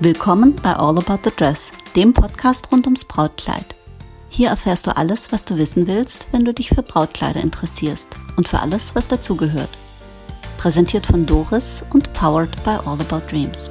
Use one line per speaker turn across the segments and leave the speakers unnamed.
Willkommen bei All About the Dress, dem Podcast rund ums Brautkleid. Hier erfährst du alles, was du wissen willst, wenn du dich für Brautkleider interessierst und für alles, was dazugehört. Präsentiert von Doris und powered by All About Dreams.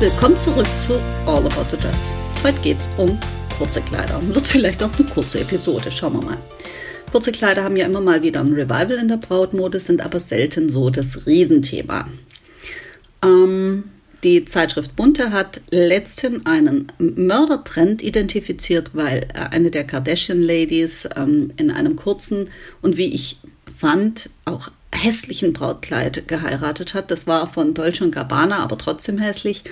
Willkommen zurück zu All About the Dress. Heute geht es um kurze Kleider. Wird vielleicht auch eine kurze Episode, schauen wir mal. Kurze Kleider haben ja immer mal wieder ein Revival in der Brautmode, sind aber selten so das Riesenthema. Ähm, die Zeitschrift Bunte hat letztens einen Mördertrend identifiziert, weil äh, eine der Kardashian-Ladies ähm, in einem kurzen und wie ich fand, auch hässlichen Brautkleid geheiratet hat. Das war von Dolce Gabbana, aber trotzdem hässlich.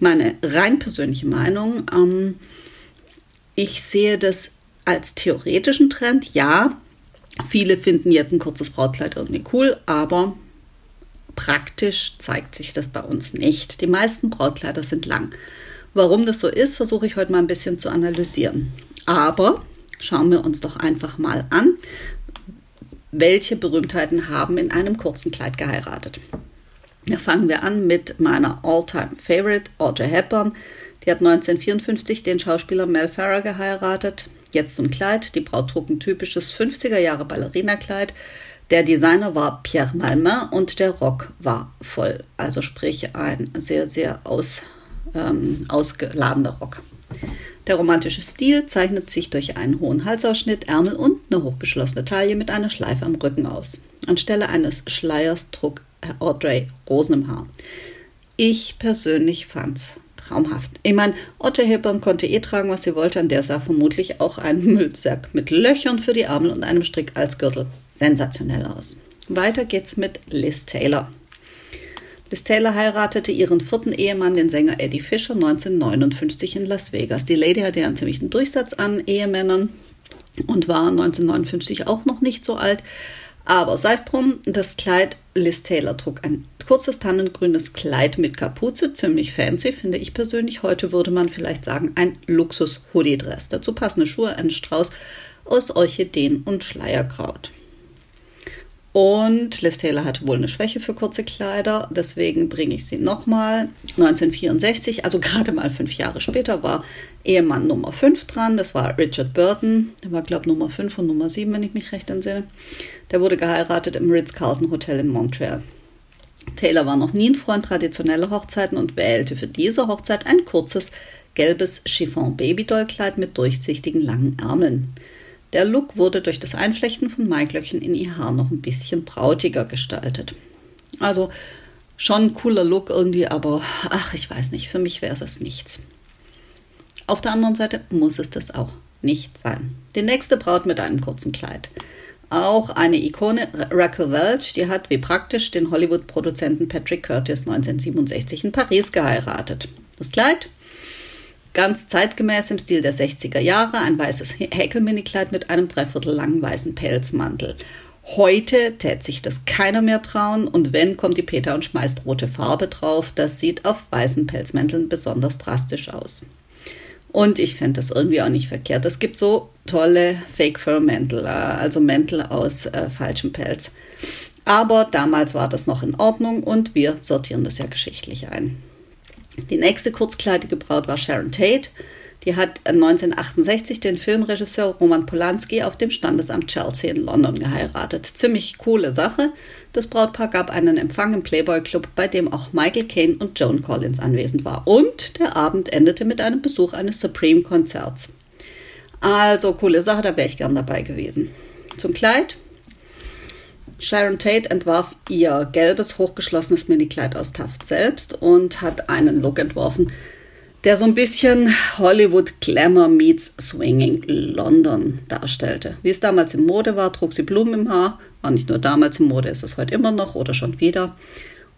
Meine rein persönliche Meinung. Ähm, ich sehe das als theoretischen Trend. Ja, viele finden jetzt ein kurzes Brautkleid irgendwie cool, aber Praktisch zeigt sich das bei uns nicht. Die meisten Brautkleider sind lang. Warum das so ist, versuche ich heute mal ein bisschen zu analysieren. Aber schauen wir uns doch einfach mal an, welche Berühmtheiten haben in einem kurzen Kleid geheiratet. Da fangen wir an mit meiner All-Time Favorite, Audrey Hepburn. Die hat 1954 den Schauspieler Mel Farrer geheiratet. Jetzt zum Kleid. Die Braut trug ein typisches 50er Jahre Ballerinakleid. Der Designer war Pierre Malmain und der Rock war voll. Also sprich ein sehr, sehr aus, ähm, ausgeladener Rock. Der romantische Stil zeichnet sich durch einen hohen Halsausschnitt, Ärmel und eine hochgeschlossene Taille mit einer Schleife am Rücken aus. Anstelle eines Schleiers trug Audrey Rosen im Haar. Ich persönlich fand's traumhaft. Ich meine, Otto Hepburn konnte eh tragen, was sie wollte, an der sah vermutlich auch ein Müllsack mit Löchern für die Ärmel und einem Strick als Gürtel sensationell aus. Weiter geht's mit Liz Taylor. Liz Taylor heiratete ihren vierten Ehemann, den Sänger Eddie Fisher, 1959 in Las Vegas. Die Lady hatte ja einen ziemlichen Durchsatz an Ehemännern und war 1959 auch noch nicht so alt. Aber sei es drum, das Kleid Liz Taylor trug ein kurzes tannengrünes Kleid mit Kapuze, ziemlich fancy, finde ich persönlich. Heute würde man vielleicht sagen, ein Luxus-Hoodie-Dress. Dazu passende Schuhe, ein Strauß aus Orchideen und Schleierkraut. Und Liz Taylor hatte wohl eine Schwäche für kurze Kleider, deswegen bringe ich sie nochmal. 1964, also gerade mal fünf Jahre später, war Ehemann Nummer 5 dran. Das war Richard Burton. Der war, glaube ich, Nummer 5 und Nummer 7, wenn ich mich recht entsinne. Der wurde geheiratet im Ritz-Carlton Hotel in Montreal. Taylor war noch nie ein Freund traditioneller Hochzeiten und wählte für diese Hochzeit ein kurzes gelbes Chiffon-Babydoll-Kleid mit durchsichtigen langen Ärmeln. Der Look wurde durch das Einflechten von Maiglöckchen in ihr Haar noch ein bisschen brautiger gestaltet. Also schon cooler Look irgendwie, aber ach, ich weiß nicht, für mich wäre es nichts. Auf der anderen Seite muss es das auch nicht sein. Die nächste Braut mit einem kurzen Kleid. Auch eine Ikone, Raquel Welch, die hat wie praktisch den Hollywood-Produzenten Patrick Curtis 1967 in Paris geheiratet. Das Kleid Ganz zeitgemäß im Stil der 60er Jahre, ein weißes Häkelminikleid mit einem dreiviertel langen weißen Pelzmantel. Heute tät sich das keiner mehr trauen und wenn, kommt die Peter und schmeißt rote Farbe drauf. Das sieht auf weißen Pelzmänteln besonders drastisch aus. Und ich fände das irgendwie auch nicht verkehrt. Es gibt so tolle Fake Fur Mäntel, äh, also Mäntel aus äh, falschem Pelz. Aber damals war das noch in Ordnung und wir sortieren das ja geschichtlich ein. Die nächste kurzkleidige Braut war Sharon Tate. Die hat 1968 den Filmregisseur Roman Polanski auf dem Standesamt Chelsea in London geheiratet. Ziemlich coole Sache. Das Brautpaar gab einen Empfang im Playboy Club, bei dem auch Michael Caine und Joan Collins anwesend war. Und der Abend endete mit einem Besuch eines Supreme-Konzerts. Also coole Sache, da wäre ich gern dabei gewesen. Zum Kleid Sharon Tate entwarf ihr gelbes, hochgeschlossenes Minikleid aus Taft selbst und hat einen Look entworfen, der so ein bisschen Hollywood Glamour meets Swinging London darstellte. Wie es damals in Mode war, trug sie Blumen im Haar, war nicht nur damals in Mode, ist es heute immer noch oder schon wieder,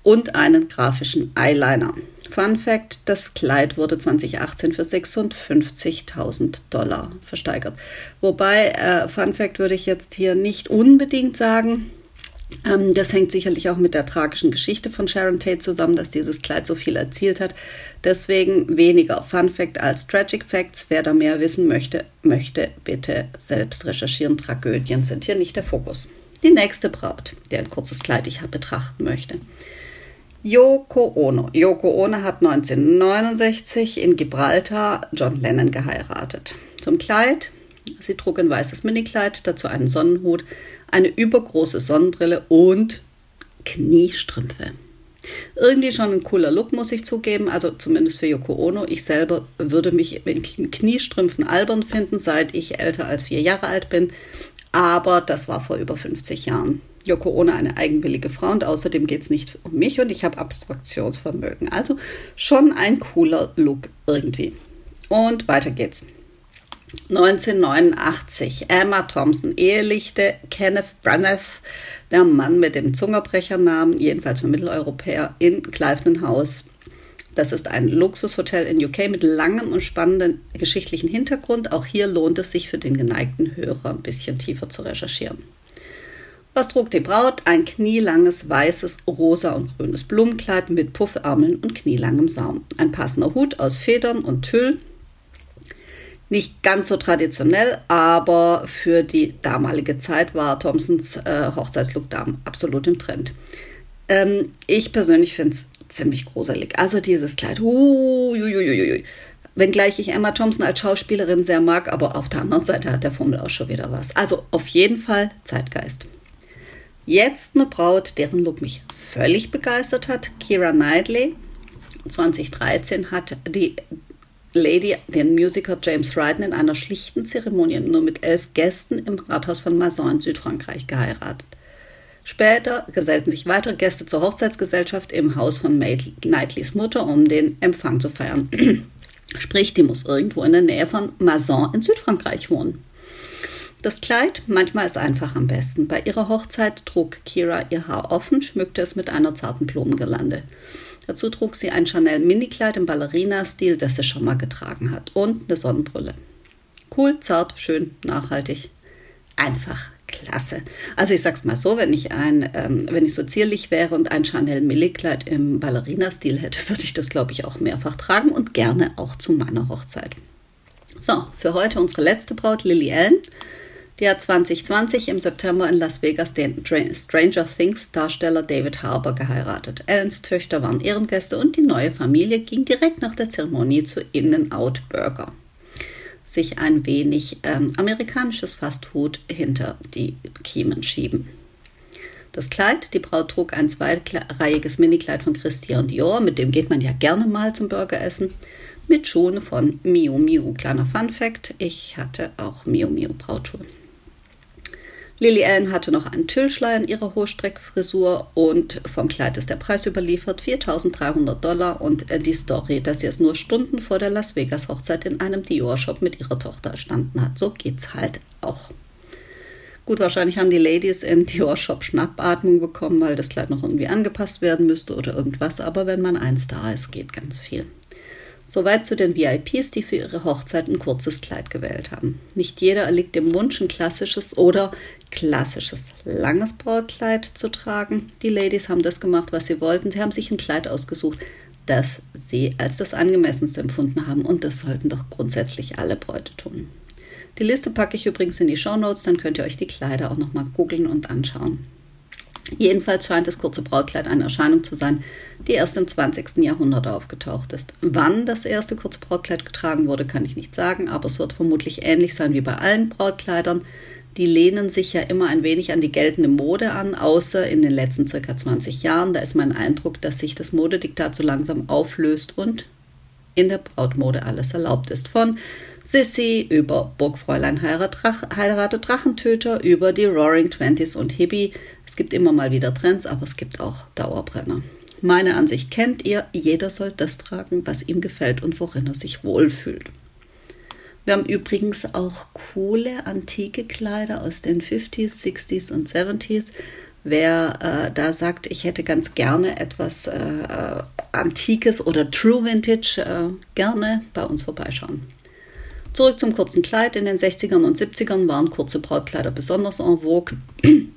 und einen grafischen Eyeliner. Fun Fact: Das Kleid wurde 2018 für 56.000 Dollar versteigert. Wobei, äh, Fun Fact würde ich jetzt hier nicht unbedingt sagen. Ähm, das hängt sicherlich auch mit der tragischen Geschichte von Sharon Tate zusammen, dass dieses Kleid so viel erzielt hat. Deswegen weniger Fun Fact als Tragic Facts. Wer da mehr wissen möchte, möchte bitte selbst recherchieren. Tragödien sind hier nicht der Fokus. Die nächste Braut, der ein kurzes Kleid ich betrachten möchte. Yoko Ono. Yoko Ono hat 1969 in Gibraltar John Lennon geheiratet. Zum Kleid. Sie trug ein weißes Minikleid, dazu einen Sonnenhut, eine übergroße Sonnenbrille und Kniestrümpfe. Irgendwie schon ein cooler Look, muss ich zugeben. Also zumindest für Yoko Ono. Ich selber würde mich in Kniestrümpfen albern finden, seit ich älter als vier Jahre alt bin. Aber das war vor über 50 Jahren. Yoko Ono eine eigenwillige Frau und außerdem geht es nicht um mich und ich habe Abstraktionsvermögen. Also schon ein cooler Look irgendwie. Und weiter geht's. 1989 Emma Thompson ehelichte Kenneth Branagh, der Mann mit dem Zungerbrechernamen, jedenfalls für Mitteleuropäer, in Clifton House. Das ist ein Luxushotel in UK mit langem und spannenden geschichtlichen Hintergrund. Auch hier lohnt es sich für den geneigten Hörer ein bisschen tiefer zu recherchieren. Was trug die Braut? Ein knielanges weißes, rosa und grünes Blumenkleid mit Puffärmeln und knielangem Saum. Ein passender Hut aus Federn und Tüll. Nicht ganz so traditionell, aber für die damalige Zeit war Thompsons äh, Hochzeitslook absolut im Trend. Ähm, ich persönlich finde es ziemlich gruselig. Also dieses Kleid, uh, Wenngleich ich Emma Thompson als Schauspielerin sehr mag, aber auf der anderen Seite hat der Fummel auch schon wieder was. Also auf jeden Fall Zeitgeist. Jetzt eine Braut, deren Look mich völlig begeistert hat. Kira Knightley. 2013 hat die Lady den Musiker James Ryden in einer schlichten Zeremonie nur mit elf Gästen im Rathaus von Mazon in Südfrankreich geheiratet. Später gesellten sich weitere Gäste zur Hochzeitsgesellschaft im Haus von Knightleys Mutter, um den Empfang zu feiern. Sprich, die muss irgendwo in der Nähe von Mazon in Südfrankreich wohnen. Das Kleid, manchmal ist einfach am besten. Bei ihrer Hochzeit trug Kira ihr Haar offen, schmückte es mit einer zarten Blumengirlande. Dazu trug sie ein Chanel Minikleid im Ballerina-Stil, das sie schon mal getragen hat, und eine Sonnenbrille. Cool, zart, schön, nachhaltig. Einfach klasse. Also ich sag's mal so, wenn ich ein, ähm, wenn ich so zierlich wäre und ein Chanel Minikleid im Ballerina-Stil hätte, würde ich das, glaube ich, auch mehrfach tragen und gerne auch zu meiner Hochzeit. So, für heute unsere letzte Braut, Lily Allen. Die hat 2020 im September in Las Vegas den Stranger Things Darsteller David Harbour geheiratet. Allens Töchter waren Ehrengäste und die neue Familie ging direkt nach der Zeremonie zu In-N-Out Burger. Sich ein wenig ähm, amerikanisches Fastfood hinter die Kiemen schieben. Das Kleid, die Braut trug ein zweireihiges Minikleid von Christian Dior, mit dem geht man ja gerne mal zum Burgeressen, mit Schuhen von Miu Miu. Kleiner Fun Fact, ich hatte auch Miu Miu Brautschuhe. Lily Ann hatte noch einen Tüllschleier in ihrer Hochstreckfrisur und vom Kleid ist der Preis überliefert, 4.300 Dollar und äh, die Story, dass sie es nur Stunden vor der Las Vegas Hochzeit in einem Dior-Shop mit ihrer Tochter erstanden hat. So geht's halt auch. Gut, wahrscheinlich haben die Ladies im Dior-Shop Schnappatmung bekommen, weil das Kleid noch irgendwie angepasst werden müsste oder irgendwas, aber wenn man eins da ist, geht ganz viel. Soweit zu den VIPs, die für ihre Hochzeit ein kurzes Kleid gewählt haben. Nicht jeder erliegt dem Wunsch, ein klassisches oder klassisches langes Brautkleid zu tragen. Die Ladies haben das gemacht, was sie wollten. Sie haben sich ein Kleid ausgesucht, das sie als das angemessenste empfunden haben und das sollten doch grundsätzlich alle Bräute tun. Die Liste packe ich übrigens in die Show Notes, dann könnt ihr euch die Kleider auch nochmal googeln und anschauen. Jedenfalls scheint das kurze Brautkleid eine Erscheinung zu sein, die erst im 20. Jahrhundert aufgetaucht ist. Wann das erste kurze Brautkleid getragen wurde, kann ich nicht sagen, aber es wird vermutlich ähnlich sein wie bei allen Brautkleidern. Die lehnen sich ja immer ein wenig an die geltende Mode an, außer in den letzten circa 20 Jahren. Da ist mein Eindruck, dass sich das Modediktat so langsam auflöst und in der Brautmode alles erlaubt ist. Von Sissy über Burgfräulein heiratet Drachentöter, über die Roaring Twenties und Hippie. Es gibt immer mal wieder Trends, aber es gibt auch Dauerbrenner. Meine Ansicht kennt ihr, jeder soll das tragen, was ihm gefällt und worin er sich wohlfühlt. Wir haben übrigens auch coole antike Kleider aus den 50s, 60s und 70s. Wer äh, da sagt, ich hätte ganz gerne etwas äh, äh, Antikes oder True Vintage, äh, gerne bei uns vorbeischauen. Zurück zum kurzen Kleid. In den 60ern und 70ern waren kurze Brautkleider besonders en vogue.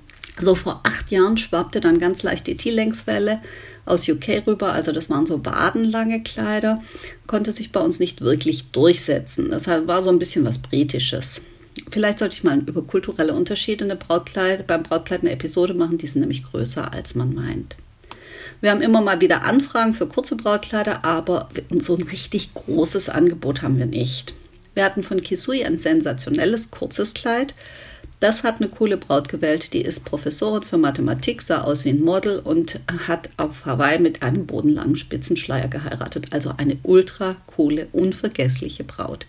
So vor acht Jahren schwappte dann ganz leicht die T-Length-Welle aus UK rüber. Also das waren so wadenlange Kleider. Konnte sich bei uns nicht wirklich durchsetzen. Das war so ein bisschen was Britisches. Vielleicht sollte ich mal über kulturelle Unterschiede eine Brautkleid, beim Brautkleid eine Episode machen. Die sind nämlich größer, als man meint. Wir haben immer mal wieder Anfragen für kurze Brautkleider, aber so ein richtig großes Angebot haben wir nicht. Wir hatten von Kisui ein sensationelles kurzes Kleid. Das hat eine coole Braut gewählt, die ist Professorin für Mathematik, sah aus wie ein Model und hat auf Hawaii mit einem bodenlangen Spitzenschleier geheiratet. Also eine ultra coole, unvergessliche Braut,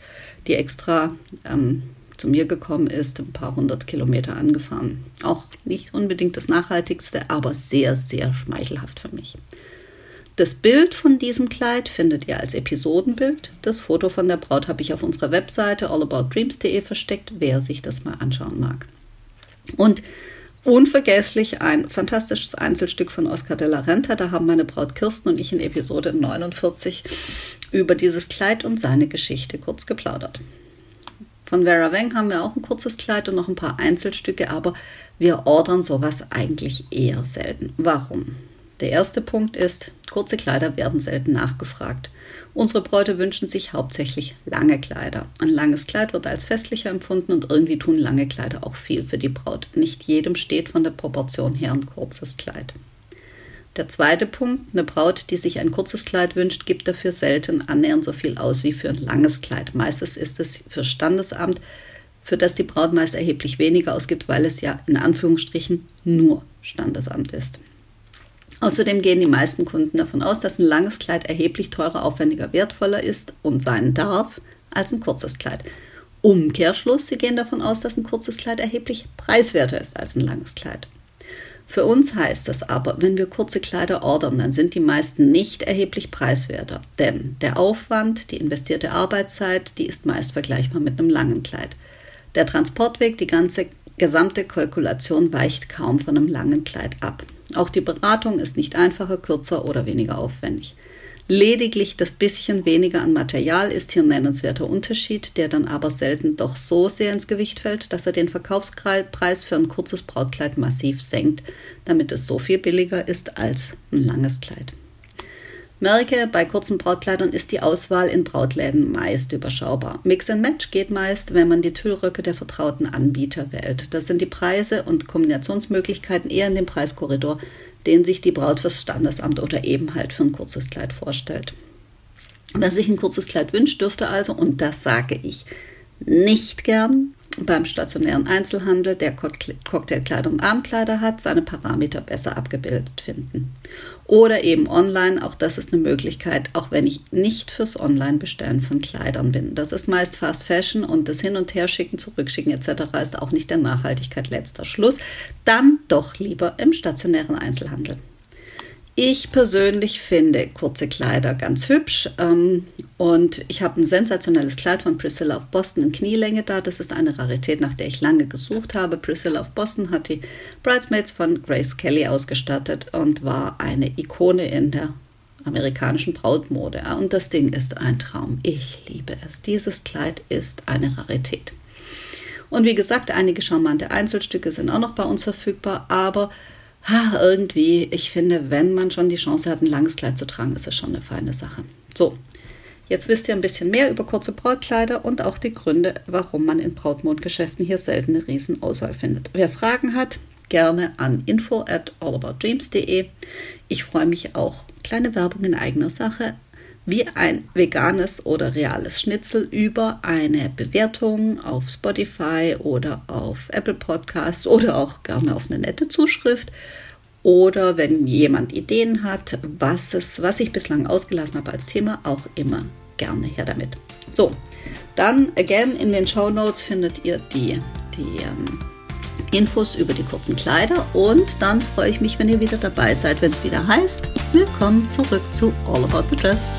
die extra ähm, zu mir gekommen ist, ein paar hundert Kilometer angefahren. Auch nicht unbedingt das Nachhaltigste, aber sehr, sehr schmeichelhaft für mich. Das Bild von diesem Kleid findet ihr als Episodenbild. Das Foto von der Braut habe ich auf unserer Webseite allaboutdreams.de versteckt, wer sich das mal anschauen mag. Und unvergesslich ein fantastisches Einzelstück von Oscar de la Renta. Da haben meine Braut Kirsten und ich in Episode 49 über dieses Kleid und seine Geschichte kurz geplaudert. Von Vera Wang haben wir auch ein kurzes Kleid und noch ein paar Einzelstücke, aber wir ordern sowas eigentlich eher selten. Warum? Der erste Punkt ist, kurze Kleider werden selten nachgefragt. Unsere Bräute wünschen sich hauptsächlich lange Kleider. Ein langes Kleid wird als festlicher empfunden und irgendwie tun lange Kleider auch viel für die Braut. Nicht jedem steht von der Proportion her ein kurzes Kleid. Der zweite Punkt, eine Braut, die sich ein kurzes Kleid wünscht, gibt dafür selten annähernd so viel aus wie für ein langes Kleid. Meistens ist es für Standesamt, für das die Braut meist erheblich weniger ausgibt, weil es ja in Anführungsstrichen nur Standesamt ist. Außerdem gehen die meisten Kunden davon aus, dass ein langes Kleid erheblich teurer, aufwendiger, wertvoller ist und sein darf als ein kurzes Kleid. Umkehrschluss, sie gehen davon aus, dass ein kurzes Kleid erheblich preiswerter ist als ein langes Kleid. Für uns heißt das aber, wenn wir kurze Kleider ordern, dann sind die meisten nicht erheblich preiswerter. Denn der Aufwand, die investierte Arbeitszeit, die ist meist vergleichbar mit einem langen Kleid. Der Transportweg, die ganze gesamte Kalkulation weicht kaum von einem langen Kleid ab. Auch die Beratung ist nicht einfacher, kürzer oder weniger aufwendig. Lediglich das bisschen weniger an Material ist hier ein nennenswerter Unterschied, der dann aber selten doch so sehr ins Gewicht fällt, dass er den Verkaufspreis für ein kurzes Brautkleid massiv senkt, damit es so viel billiger ist als ein langes Kleid. Merke, bei kurzen Brautkleidern ist die Auswahl in Brautläden meist überschaubar. Mix and Match geht meist, wenn man die Tüllröcke der vertrauten Anbieter wählt. Das sind die Preise und Kombinationsmöglichkeiten eher in dem Preiskorridor, den sich die Braut fürs Standesamt oder eben halt für ein kurzes Kleid vorstellt. Wer sich ein kurzes Kleid wünscht, dürfte also, und das sage ich nicht gern, beim stationären Einzelhandel, der Cocktailkleidung und Abendkleider hat, seine Parameter besser abgebildet finden. Oder eben online, auch das ist eine Möglichkeit, auch wenn ich nicht fürs Online-Bestellen von Kleidern bin. Das ist meist Fast Fashion und das Hin- und Herschicken, Zurückschicken etc. ist auch nicht der Nachhaltigkeit letzter Schluss. Dann doch lieber im stationären Einzelhandel. Ich persönlich finde kurze Kleider ganz hübsch ähm, und ich habe ein sensationelles Kleid von Priscilla of Boston in Knielänge da. Das ist eine Rarität, nach der ich lange gesucht habe. Priscilla of Boston hat die Bridesmaids von Grace Kelly ausgestattet und war eine Ikone in der amerikanischen Brautmode. Und das Ding ist ein Traum. Ich liebe es. Dieses Kleid ist eine Rarität. Und wie gesagt, einige charmante Einzelstücke sind auch noch bei uns verfügbar, aber ha, irgendwie, ich finde, wenn man schon die Chance hat, ein langes Kleid zu tragen, ist es schon eine feine Sache. So, jetzt wisst ihr ein bisschen mehr über kurze Brautkleider und auch die Gründe, warum man in Brautmondgeschäften hier selten eine Riesenauswahl findet. Wer Fragen hat, gerne an info at allaboutdreams.de. Ich freue mich auch, kleine Werbung in eigener Sache, wie ein veganes oder reales Schnitzel über eine Bewertung auf Spotify oder auf Apple Podcasts oder auch gerne auf eine nette Zuschrift. Oder wenn jemand Ideen hat, was, es, was ich bislang ausgelassen habe als Thema, auch immer gerne her damit. So, dann again in den Show Notes findet ihr die, die ähm, Infos über die kurzen Kleider und dann freue ich mich, wenn ihr wieder dabei seid, wenn es wieder heißt, willkommen zurück zu All About the Dress.